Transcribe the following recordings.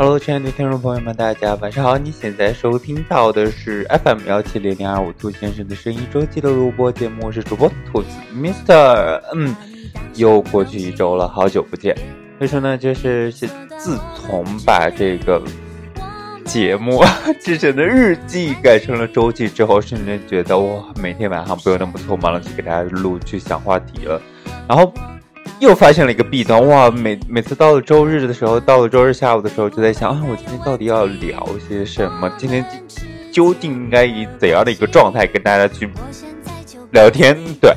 Hello，亲爱的听众朋友们，大家晚上好！你现在收听到的是 FM 幺七零零二五兔先生的声音周记的录播节目，我是主播兔子 Mister。嗯，又过去一周了，好久不见。所以说呢，就是是自从把这个节目 之前的日记改成了周记之后，瞬间觉得哇，每天晚上不用那么匆忙的去给大家录去想话题了，然后。又发现了一个弊端哇！每每次到了周日的时候，到了周日下午的时候，就在想啊，我今天到底要聊些什么？今天究竟应该以怎样的一个状态跟大家去聊天？对，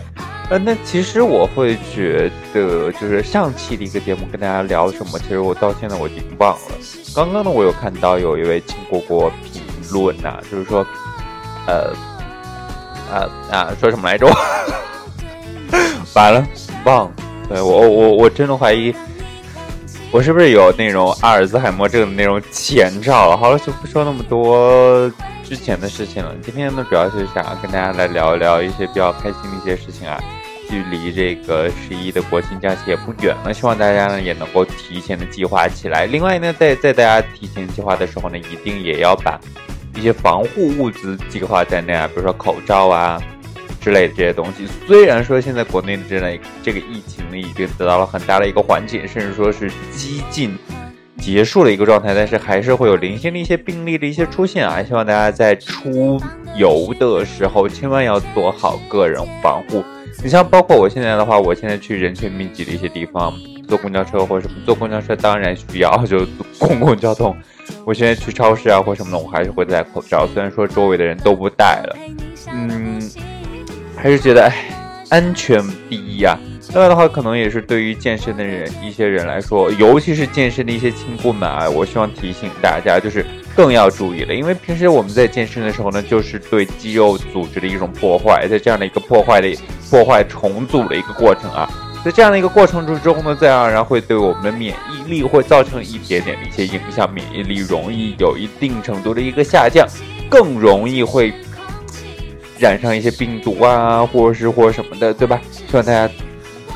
呃，那其实我会觉得，就是上期的一个节目跟大家聊什么，其实我到现在我已经忘了。刚刚呢，我有看到有一位亲果果评论呐，就是说，呃，啊啊，说什么来着？完了，忘了。对我我我真的怀疑，我是不是有那种阿尔兹海默症的那种前兆？好了，就不说那么多之前的事情了。今天呢，主要是想要跟大家来聊一聊一些比较开心的一些事情啊。距离这个十一的国庆假期也不远了，希望大家呢也能够提前的计划起来。另外呢，在在大家提前计划的时候呢，一定也要把一些防护物资计划在内啊，比如说口罩啊。之类的这些东西，虽然说现在国内的这类这个疫情呢已经得到了很大的一个缓解，甚至说是几近结束的一个状态，但是还是会有零星的一些病例的一些出现啊！希望大家在出游的时候千万要做好个人防护。你像包括我现在的话，我现在去人群密集的一些地方坐公交车或者什么，坐公交车当然需要就公共交通。我现在去超市啊或什么的，我还是会戴口罩，虽然说周围的人都不戴了，嗯。还是觉得哎，安全第一啊。另外的话，可能也是对于健身的人一些人来说，尤其是健身的一些亲故们啊，我希望提醒大家，就是更要注意了。因为平时我们在健身的时候呢，就是对肌肉组织的一种破坏，在这样的一个破坏的破坏重组的一个过程啊，在这样的一个过程之中呢，自然而然会对我们的免疫力会造成一点点的一些影响，免疫力容易有一定程度的一个下降，更容易会。染上一些病毒啊，或者是或什么的，对吧？希望大家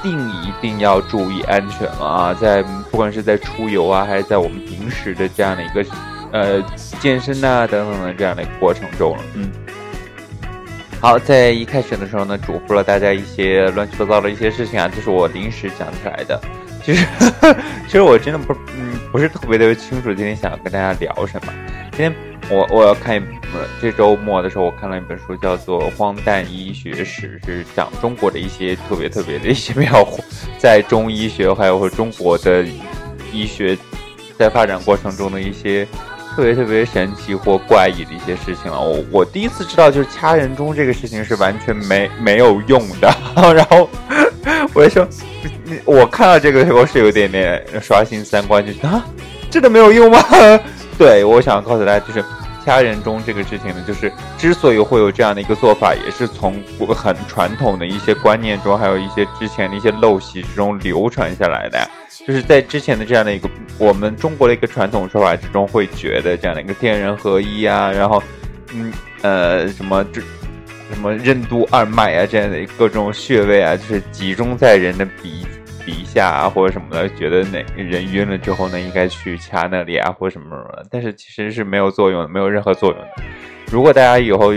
定一定要注意安全了啊！在不管是在出游啊，还是在我们平时的这样的一个呃健身啊等等的这样的一个过程中。嗯，好，在一开始的时候呢，嘱咐了大家一些乱七八糟的一些事情啊，这是我临时想起来的。其实，其实我真的不嗯不是特别的清楚今天想要跟大家聊什么。今天。我我要看这周末的时候，我看了一本书，叫做《荒诞医学史》，是讲中国的一些特别特别的一些妙，在中医学还有和中国的医学在发展过程中的一些特别特别神奇或怪异的一些事情了。我我第一次知道，就是掐人中这个事情是完全没没有用的。然后我就说，我看到这个时候是有点点刷新三观，就是啊，真的没有用吗？对，我想告诉大家，就是掐人中这个事情呢，就是之所以会有这样的一个做法，也是从很传统的一些观念中，还有一些之前的一些陋习之中流传下来的。就是在之前的这样的一个我们中国的一个传统说法之中，会觉得这样的一个天人合一啊，然后，嗯呃，什么这什么任督二脉啊，这样的各种穴位啊，就是集中在人的鼻。鼻下啊，或者什么的，觉得哪个人晕了之后呢，应该去掐那里啊，或者什么什么的。但是其实是没有作用的，没有任何作用的。如果大家以后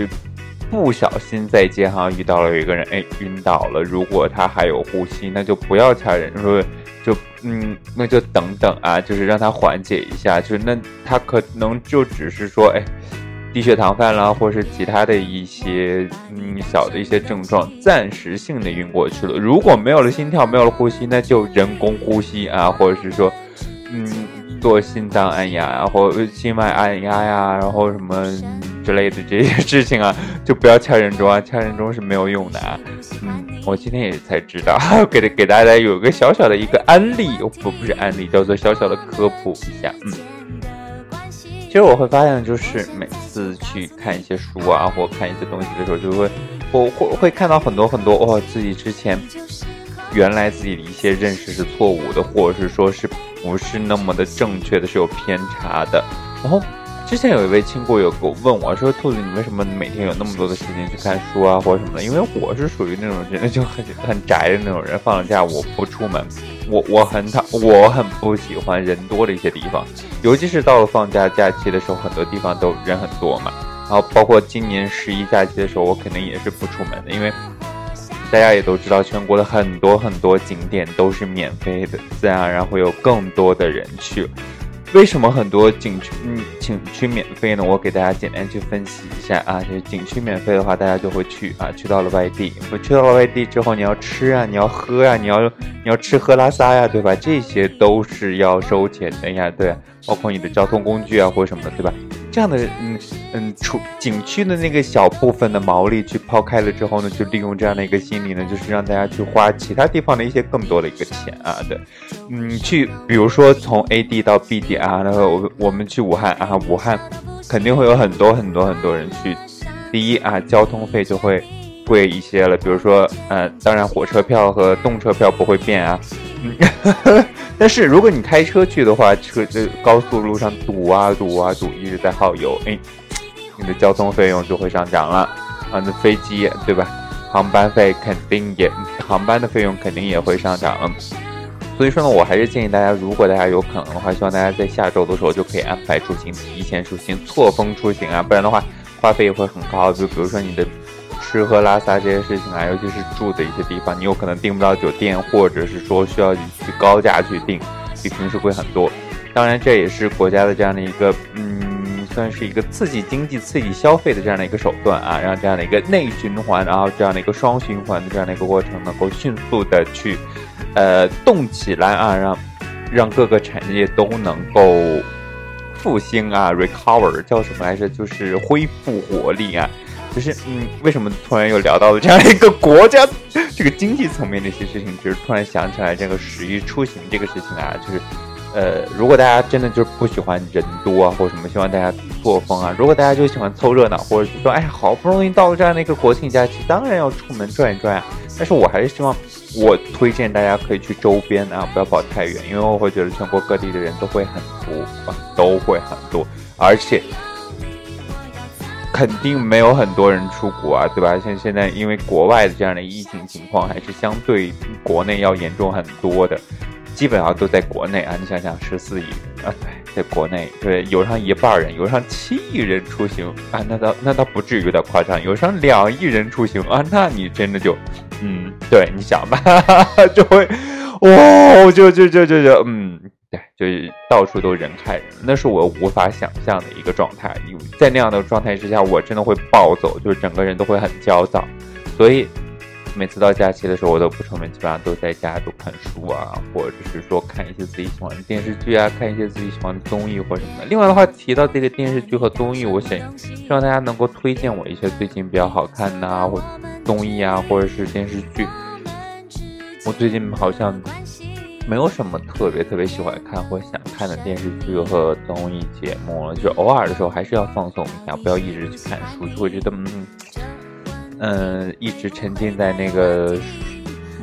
不小心在街上遇到了有一个人，哎，晕倒了，如果他还有呼吸，那就不要掐人，说就嗯，那就等等啊，就是让他缓解一下，就那他可能就只是说，哎。低血糖犯了，或是其他的一些嗯小的一些症状，暂时性的晕过去了。如果没有了心跳，没有了呼吸，那就人工呼吸啊，或者是说，嗯，做心脏按压啊，或心脉按压呀，然后什么之类的这些事情啊，就不要掐人中啊，掐人中是没有用的啊。嗯，我今天也才知道，给给大家有个小小的一个案例，不不是案例，叫做小小的科普一下，嗯。其实我会发现，就是每次去看一些书啊，或看一些东西的时候，就会我会会看到很多很多哦，自己之前原来自己的一些认识是错误的，或者是说是不是那么的正确的，是有偏差的。然后之前有一位亲故友给我问我说：“兔子，你为什么每天有那么多的时间去看书啊，或者什么的？”因为我是属于那种真的就很很宅的那种人，放了假我不出门。我我很讨，我很不喜欢人多的一些地方，尤其是到了放假假期的时候，很多地方都人很多嘛。然后包括今年十一假期的时候，我肯定也是不出门的，因为大家也都知道，全国的很多很多景点都是免费的，自然而然会有更多的人去。为什么很多景区嗯景区免费呢？我给大家简单去分析一下啊，就是景区免费的话，大家就会去啊，去到了外地，我去到了外地之后，你要吃啊，你要喝啊，你要你要吃喝拉撒呀，对吧？这些都是要收钱的呀，对，包括你的交通工具啊或者什么的，对吧？这样的嗯嗯，出景区的那个小部分的毛利去抛开了之后呢，就利用这样的一个心理呢，就是让大家去花其他地方的一些更多的一个钱啊，对，嗯，去比如说从 A 地到 B 地啊，然后我我们去武汉啊，武汉肯定会有很多很多很多人去，第一啊，交通费就会贵一些了，比如说呃，当然火车票和动车票不会变啊，嗯。但是如果你开车去的话，车这高速路上堵啊堵啊堵，一直在耗油，哎，你的交通费用就会上涨了啊。那飞机对吧？航班费肯定也，航班的费用肯定也会上涨。所以说呢，我还是建议大家，如果大家有可能的话，希望大家在下周的时候就可以安排出行，提前出行，错峰出行啊，不然的话花费也会很高。就比如说你的。吃喝拉撒这些事情啊，尤其是住的一些地方，你有可能订不到酒店，或者是说需要你去高价去订，比平时贵很多。当然，这也是国家的这样的一个，嗯，算是一个刺激经济、刺激消费的这样的一个手段啊，让这样的一个内循环，然后这样的一个双循环的这样的一个过程，能够迅速的去，呃，动起来啊，让让各个产业都能够复兴啊，recover 叫什么来着？就是恢复活力啊。就是嗯，为什么突然又聊到了这样一个国家这个经济层面的一些事情？就是突然想起来这个十一出行这个事情啊，就是呃，如果大家真的就是不喜欢人多啊，或者什么，希望大家错峰啊。如果大家就喜欢凑热闹，或者是说，哎，好不容易到了这样的一个国庆假期，当然要出门转一转啊。但是我还是希望，我推荐大家可以去周边啊，不要跑太远，因为我会觉得全国各地的人都会很多啊，都会很多，而且。肯定没有很多人出国啊，对吧？像现在，因为国外的这样的疫情情况还是相对国内要严重很多的，基本上都在国内啊。你想想，十四亿人啊，在国内，对，有上一半人，有上七亿人出行啊，那倒那倒不至于有点夸张，有上两亿人出行啊，那你真的就，嗯，对，你想吧，就会，哇，就就就就就，嗯。对，就是到处都人看人，那是我无法想象的一个状态。在那样的状态之下，我真的会暴走，就是整个人都会很焦躁。所以每次到假期的时候，我都不出门，基本上都在家都看书啊，或者是说看一些自己喜欢的电视剧啊，看一些自己喜欢的综艺或什么的。另外的话，提到这个电视剧和综艺，我想希望大家能够推荐我一些最近比较好看的或综艺啊，或者是电视剧。我最近好像。没有什么特别特别喜欢看或想看的电视剧和综艺节目了，就偶尔的时候还是要放松一下，不要一直去看书，就会觉得嗯嗯，一直沉浸在那个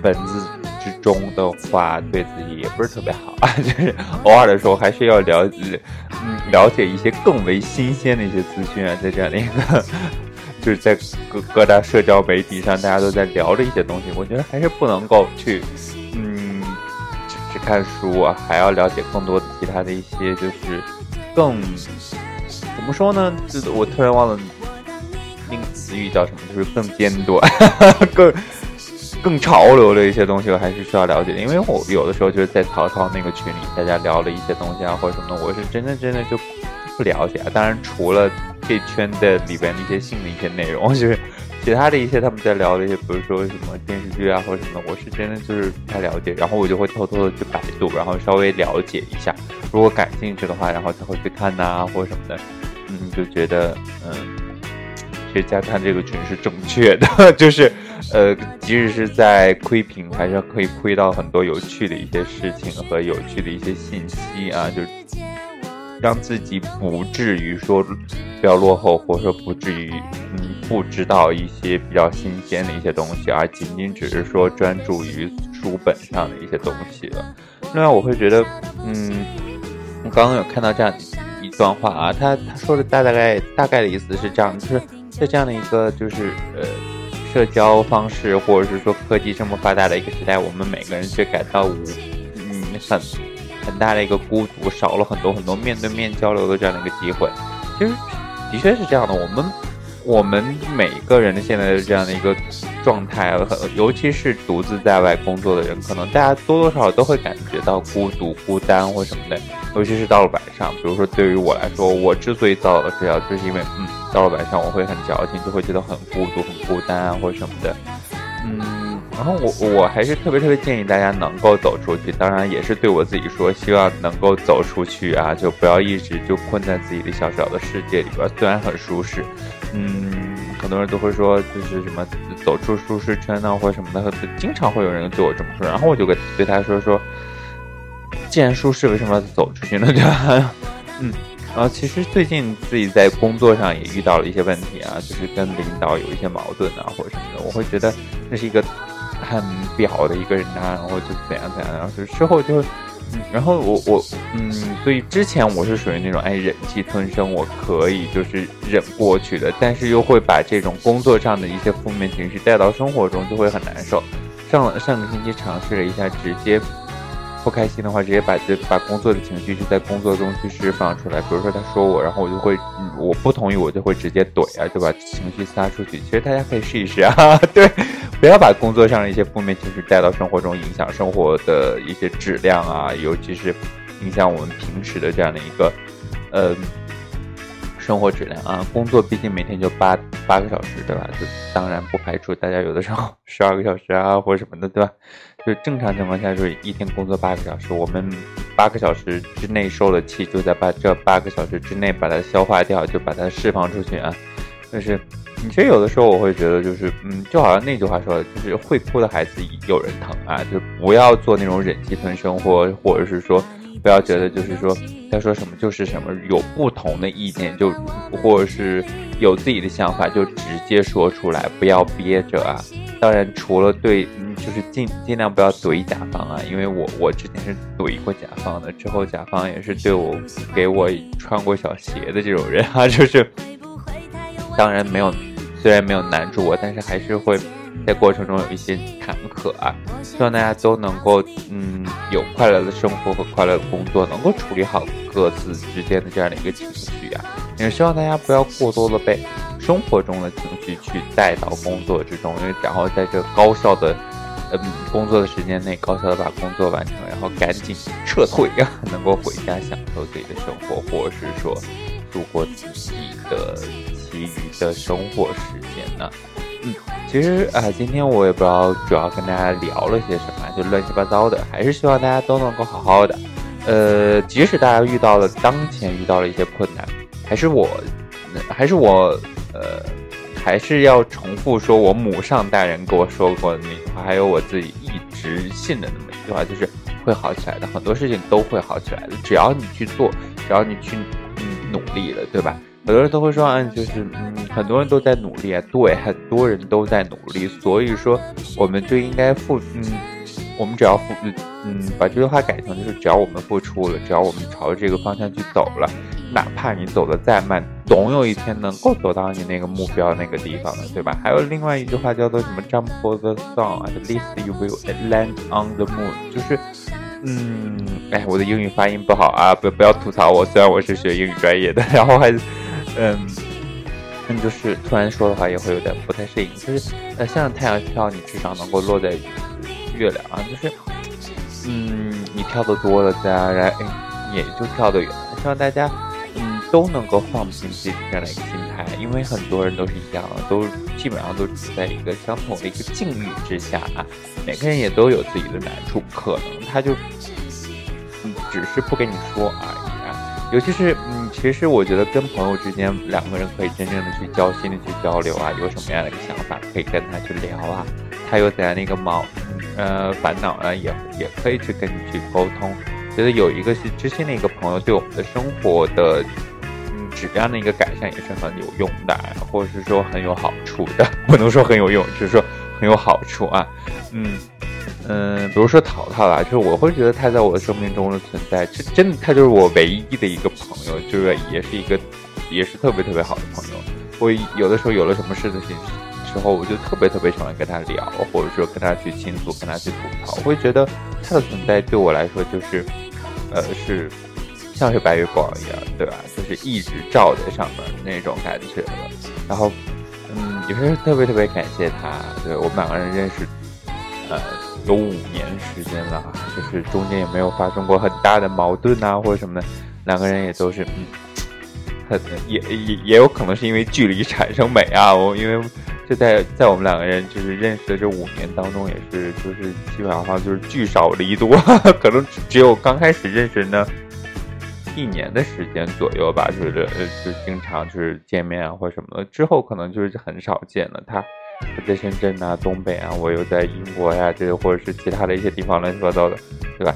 文字之中的话，对自己也不是特别好啊。就是偶尔的时候还是要了解嗯了解一些更为新鲜的一些资讯啊，在这样的一个就是在各各大社交媒体上大家都在聊的一些东西，我觉得还是不能够去看书啊，还要了解更多其他的一些，就是更怎么说呢？就我突然忘了那个词语叫什么，就是更尖端、更更潮流的一些东西，我还是需要了解的。因为我有的时候就是在曹操那个群里，大家聊了一些东西啊，或者什么的，我是真的真的就不了解啊。当然，除了这圈的里边的一些性的一些内容，就是。其他的一些他们在聊的一些，比如说什么电视剧啊或者什么，我是真的就是不太了解，然后我就会偷偷的去百度，然后稍微了解一下，如果感兴趣的话，然后才会去看呐或者什么的，嗯，就觉得嗯，其实加看这个群是正确的，就是呃，即使是在窥屏，还是可以窥到很多有趣的一些事情和有趣的一些信息啊，就让自己不至于说比较落后，或者说不至于嗯。不知道一些比较新鲜的一些东西，而仅仅只是说专注于书本上的一些东西了。另外，我会觉得，嗯，我刚刚有看到这样一段话啊，他他说的大大概大概的意思是这样，就是在这样的一个就是呃社交方式或者是说科技这么发达的一个时代，我们每个人却感到无嗯很很大的一个孤独，少了很多很多面对面交流的这样的一个机会。其实的确是这样的，我们我们每个人的现在的这样的一个状态，尤其是独自在外工作的人，可能大家多多少少都会感觉到孤独、孤单或什么的。尤其是到了晚上，比如说对于我来说，我之所以早早睡觉，就是因为嗯，到了晚上我会很矫情，就会觉得很孤独、很孤单啊或什么的。嗯，然后我我还是特别特别建议大家能够走出去，当然也是对我自己说，希望能够走出去啊，就不要一直就困在自己的小小的世界里边。虽然很舒适，嗯，很多人都会说就是什么走出舒适圈呢，或者什么的，经常会有人对我这么说。然后我就跟对他说说，既然舒适，为什么要走出去呢？对吧？嗯。然后其实最近自己在工作上也遇到了一些问题啊，就是跟领导有一些矛盾啊，或者什么的。我会觉得这是一个很表的一个人啊，然后就怎样怎样，然后就之后就，嗯然后我我嗯，所以之前我是属于那种哎忍气吞声，我可以就是忍过去的，但是又会把这种工作上的一些负面情绪带到生活中，就会很难受。上上个星期尝试了一下，直接。不开心的话，直接把这把工作的情绪就在工作中去释放出来。比如说他说我，然后我就会，我不同意，我就会直接怼啊，就把情绪撒出去。其实大家可以试一试啊，对，不要把工作上的一些负面情绪带到生活中，影响生活的一些质量啊，尤其是影响我们平时的这样的一个，呃。生活质量啊，工作毕竟每天就八八个小时，对吧？就当然不排除大家有的时候 十二个小时啊，或者什么的，对吧？就正常情况下，就是一天工作八个小时，我们八个小时之内受了气，就在把这八个小时之内把它消化掉，就把它释放出去啊。但是，其实有的时候我会觉得，就是嗯，就好像那句话说的，就是会哭的孩子有人疼啊，就不要做那种忍气吞声，或或者是说。不要觉得就是说他说什么就是什么，有不同的意见就或者是有自己的想法就直接说出来，不要憋着啊。当然，除了对，就是尽尽量不要怼甲方啊，因为我我之前是怼过甲方的，之后甲方也是对我给我穿过小鞋的这种人啊，就是当然没有，虽然没有难住我，但是还是会。在过程中有一些坎坷啊，希望大家都能够嗯有快乐的生活和快乐的工作，能够处理好各自之间的这样的一个情绪啊。也希望大家不要过多的被生活中的情绪去带到工作之中，因为然后在这高效的嗯工作的时间内高效的把工作完成，然后赶紧撤退啊，能够回家享受自己的生活，或者是说度过自己的其余的生活时间呢。嗯，其实啊，今天我也不知道主要跟大家聊了些什么，就乱七八糟的。还是希望大家都能够好好的。呃，即使大家遇到了当前遇到了一些困难，还是我，还是我，呃，还是要重复说我母上大人跟我说过的那句话，还有我自己一直信的那么一句话，就是会好起来的，很多事情都会好起来的，只要你去做，只要你去嗯努力了，对吧？很多人都会说，嗯，就是嗯，很多人都在努力啊，对，很多人都在努力，所以说我们就应该付，嗯，我们只要付，嗯，把这句话改成就是只要我们付出了，只要我们朝着这个方向去走了，哪怕你走的再慢，总有一天能够走到你那个目标那个地方的，对吧？还有另外一句话叫做什么？Jump for the sun, at least you will land on the moon。就是，嗯，哎，我的英语发音不好啊，不不要吐槽我，虽然我是学英语专业的，然后还。嗯，那就是突然说的话也会有点不太适应。就是呃，像太阳跳，你至少能够落在月亮啊。就是，嗯，你跳的多了，自然而然哎，也就跳得远。希望大家嗯都能够放平自己这样的一个心态，因为很多人都是一样的，都基本上都处在一个相同的一个境遇之下啊。每个人也都有自己的难处，可能他就嗯只是不跟你说而已。尤其是，嗯，其实我觉得跟朋友之间，两个人可以真正的去交心的去交流啊，有什么样的一个想法，可以跟他去聊啊，他有怎样的一个毛，呃，烦恼呢，也也可以去跟你去沟通。觉得有一个是知心的一个朋友，对我们的生活的，嗯，质量的一个改善也是很有用的，或者是说很有好处的，不能说很有用，就是说很有好处啊，嗯。嗯，比如说淘淘吧，就是我会觉得他在我的生命中的存在，这真的他就是我唯一的一个朋友，就是也是一个，也是特别特别好的朋友。我有的时候有了什么事的情时候，我就特别特别喜欢跟他聊，或者说跟他去倾诉，跟他去吐槽。我会觉得他的存在对我来说就是，呃，是像是白月光一样，对吧？就是一直照在上面的那种感觉了。然后，嗯，也是特别特别感谢他。对我们两个人认识，呃，有五年时间了，就是中间也没有发生过很大的矛盾啊，或者什么的。两个人也都是，嗯。很也也也有可能是因为距离产生美啊！我因为就在在我们两个人就是认识的这五年当中，也是就是基本上就是聚少离多，可能只有刚开始认识呢一年的时间左右吧，就是呃就经常就是见面啊或什么的，之后可能就是很少见了。他在深圳啊、东北啊，我又在英国呀，这或者是其他的一些地方乱七八糟的，对吧？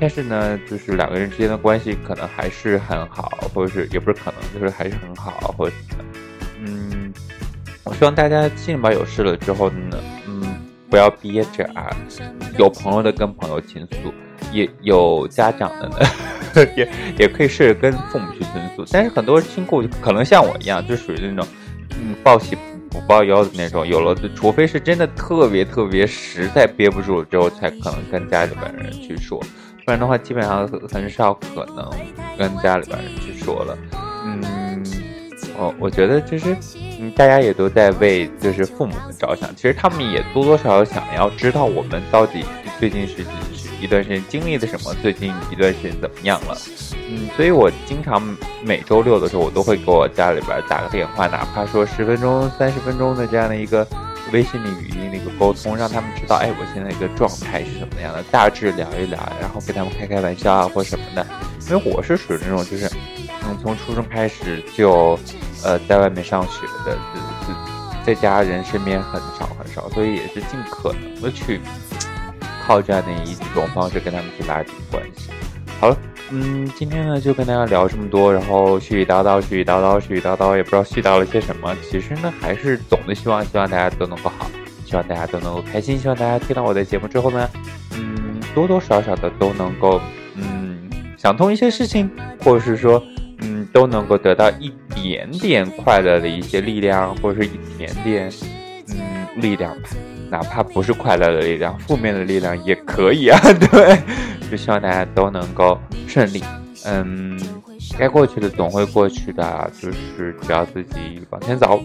但是呢，就是两个人之间的关系可能还是很好，或者是也不是可能，就是还是很好，或者什么。嗯，我希望大家心里边有事了之后呢，嗯，不要憋着啊，有朋友的跟朋友倾诉，也有家长的呢，也也可以试着跟父母去倾诉。但是很多亲故可能像我一样，就属于那种，嗯，报喜报忧的那种。有了，除非是真的特别特别实在憋不住了之后，才可能跟家里边人去说。不然的话，基本上很少可能跟家里边人去说了。嗯，我我觉得就是，嗯，大家也都在为就是父母们着想，其实他们也多多少少想要知道我们到底最近是一段时间经历了什么，最近一段时间怎么样了。嗯，所以我经常每周六的时候，我都会给我家里边打个电话，哪怕说十分钟、三十分钟的这样的一个。微信的语音的一个沟通，让他们知道，哎，我现在一个状态是什么样的，大致聊一聊，然后跟他们开开玩笑啊，或什么的。因为我是属于那种，就是，嗯，从初中开始就，呃，在外面上学的，就就，在家人身边很少很少，所以也是尽可能的去靠这样的一种方式跟他们去拉近关系。好了。嗯，今天呢就跟大家聊这么多，然后絮絮叨叨，絮絮叨叨，絮絮叨叨，也不知道絮叨了些什么。其实呢，还是总的希望，希望大家都能够好，希望大家都能够开心，希望大家听到我的节目之后呢，嗯，多多少少的都能够，嗯，想通一些事情，或者是说，嗯，都能够得到一点点快乐的一些力量，或者是一点点，嗯，力量吧。哪怕不是快乐的力量，负面的力量也可以啊。对，就希望大家都能够顺利。嗯，该过去的总会过去的，就是只要自己往前走。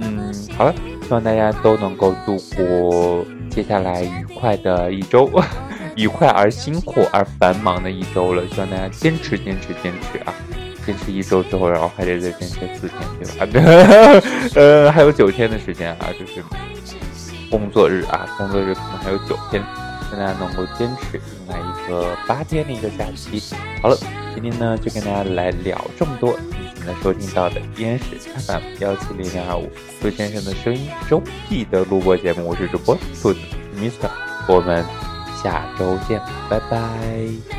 嗯，好了，希望大家都能够度过接下来愉快的一周，愉快而辛苦而繁忙的一周了。希望大家坚持，坚持，坚持啊！坚持一周之后，然后还得再坚持四天，对吧？呃，还有九天的时间啊，就是。工作日啊，工作日可能还有九天，大家能够坚持迎来一个八天的一个假期。好了，今天呢就跟大家来聊这么多。你现在收听到的依然是 FM 幺七零零二五兔先生的声音周记的录播节目，我是主播兔子 Mister，我们下周见，拜拜。